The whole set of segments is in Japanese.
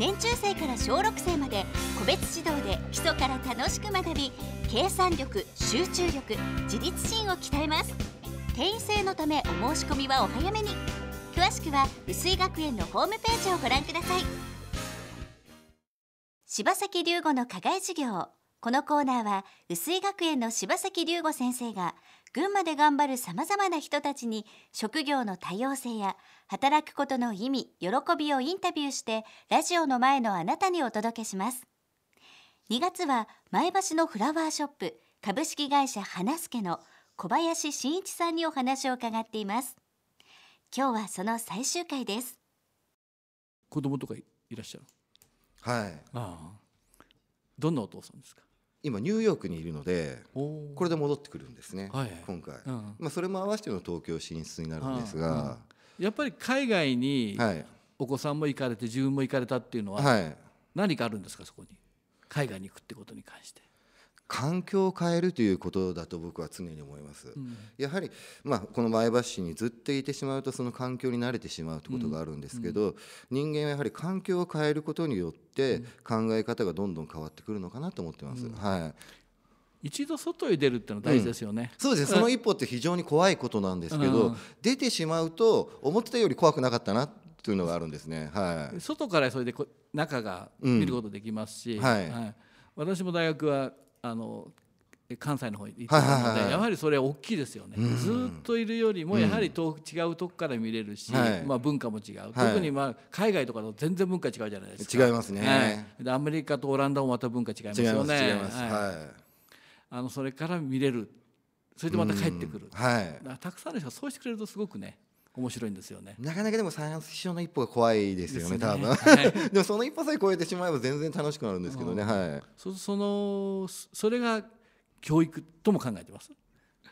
年中生から小6生まで個別指導で基礎から楽しく学び計算力集中力自立心を鍛えます。定員制のためお申し込みはお早めに。詳しくは薄井学園のホームページをご覧ください。柴崎龍吾の課外授業このコーナーは薄井学園の柴崎龍吾先生が群馬で頑張るさまざまな人たちに職業の多様性や働くことの意味喜びをインタビューしてラジオの前のあなたにお届けします。2月は前橋のフラワーショップ株式会社花助の小林真一さんにお話を伺っています。今日はその最終回です。子供とかいらっしゃる？はい。ああ。どんなお父さんですか？今ニューヨークにいるのでおこれで戻ってくるんですね、はい。今回、うんまあ、それも合わせての東京進出になるんですが、やっぱり海外にはい。お子さんも行かれて自分も行かれたっていうのははい。何かあるんですかそこに？海外に行くってことに関して。環境を変えるということだと僕は常に思います、うん。やはり、まあ、この前橋市にずっといてしまうとその環境に慣れてしまうということがあるんですけど、人間はやはり環境を変えることによって考え方がどんどん変わってくるのかなと思ってます、はい、一度外へ出るっていうのは大事ですよね。そうです。ねその一歩って非常に怖いことなんですけど、うん。出てしまうと思ってたより怖くなかったなというのがあるんですね。はい、外からそれでこ中が見ることできますし、うん。はい。私も大学はあの関西の方に行ってたので、やはりそれ大きいですよね、うん。ずっといるよりもやはり遠く違うとこから見れるし、はい。まあ、文化も違う、はい。特にまあ海外とかと全然文化違うじゃないですか。違いますね。アメリカとオランダもまた文化違いますよね。違います。はい。はあのそれから見れる。それでまた帰ってくる、たくさんの人がそうしてくれるとすごくね面白いんですよね。なかなかでも最初の一歩が怖いですよねね。多分、はい。でもその一歩さえ超えてしまえば全然楽しくなるんですけどね、はい。そそのそれが教育とも考えてます？い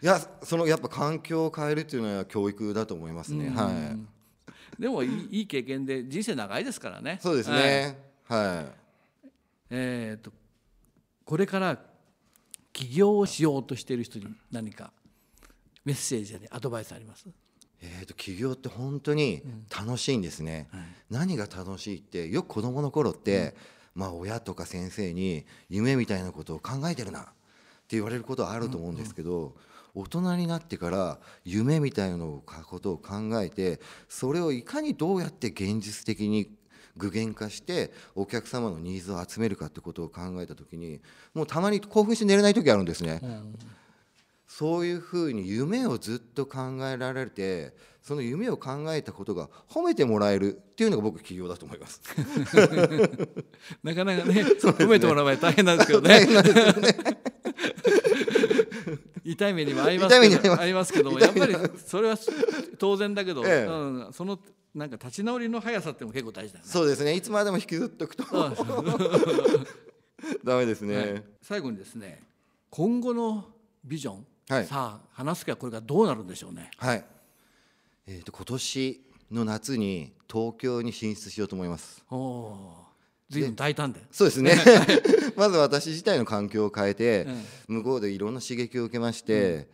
やそのやっぱ環境を変えるっていうのは教育だと思いますね、はうん。でもいいいい経験で人生長いですからね。いそうですはい。ねはい、えーとこれから起業をしようとしている人に何かメッセージやアドバイスあります？えー、と起業って本当に楽しいんですね、何が楽しいってよく子どもの頃って、まあ、親とか先生に夢みたいなことを考えてるなって言われることはあると思うんですけど、大人になってから夢みたいなのをことを考えてそれをいかにどうやって現実的に具現化してお客様のニーズを集めるかってことを考えた時にもうたまに興奮して寝れない時あるんですね。そういうふうに夢をずっと考えられてその夢を考えたことが褒めてもらえるっていうのが僕起業だと思います。なかなかね褒めてもらう場合大変なんですけどね。痛い目にも合いますけど痛います。合いますけどもやっぱりそれは当然だけど、ええ。うん、そのなんか立ち直りの速さっても結構大事だよね。そうですね。いつまでも引きずっておくと。ダメですね。はい。最後にですね今後のビジョン、はいさあ話すかこれがどうなるんでしょうね。はい。えっ、と今年の夏に東京に進出しようと思います。おおー、随分大胆で。そうですね。まず私自体の環境を変えて、え向こうでいろんな刺激を受けまして、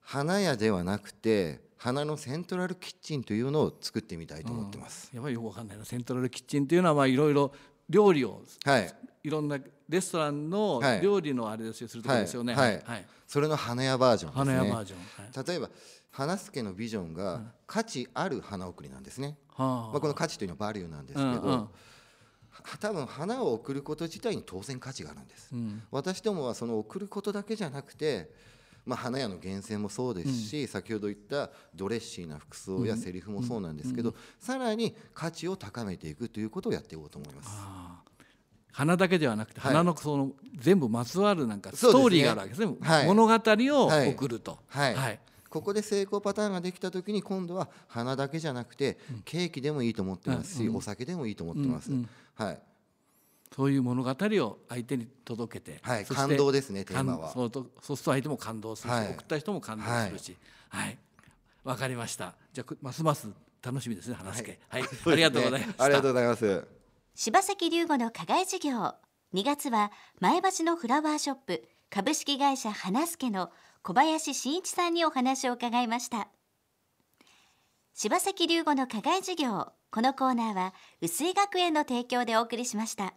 花屋ではなくて花のセントラルキッチンというのを作ってみたいと思ってます。やっぱりよくわかんないなセントラルキッチンっていうのはまあいろいろ料理をはい。いろんなレストランのはい料理のあれですよするところですよね。はいはい。それの花屋バージョンですね。花屋バージョン。はい例えば花助のビジョンが価値ある花送りなんですね。はまあ、この価値というのはバリューなんですけど、うんうんは多分花を贈ること自体に当然価値があるんです。うん私どもはその贈ることだけじゃなくて、まあ、花屋の源泉もそうですし、先ほど言ったドレッシーな服装やセリフもそうなんですけど、さらに価値を高めていくということをやっていこうと思います。花だけではなくて、はい。花のその全部まつわるなんかストーリーがあるわけですね。はい。物語を送ると。はい。はい。ここで成功パターンができた時に今度は花だけじゃなくてケーキでもいいと思ってますし、お酒でもいいと思ってます。はい、そういう物語を相手に届けて、はい感動ですねテーマは。感そうとそうすると相手も感動するし、はい。送った人も感動するし。はい。わ、かりました。じゃますます楽しみですね話すけ。はい、ありがとうございました。ありがとうございます。柴崎龍吾の課外授業。2月は前橋のフラワーショップ株式会社花助の小林真一さんにお話を伺いました。柴崎龍吾の課外授業。このコーナーは薄井学園の提供でお送りしました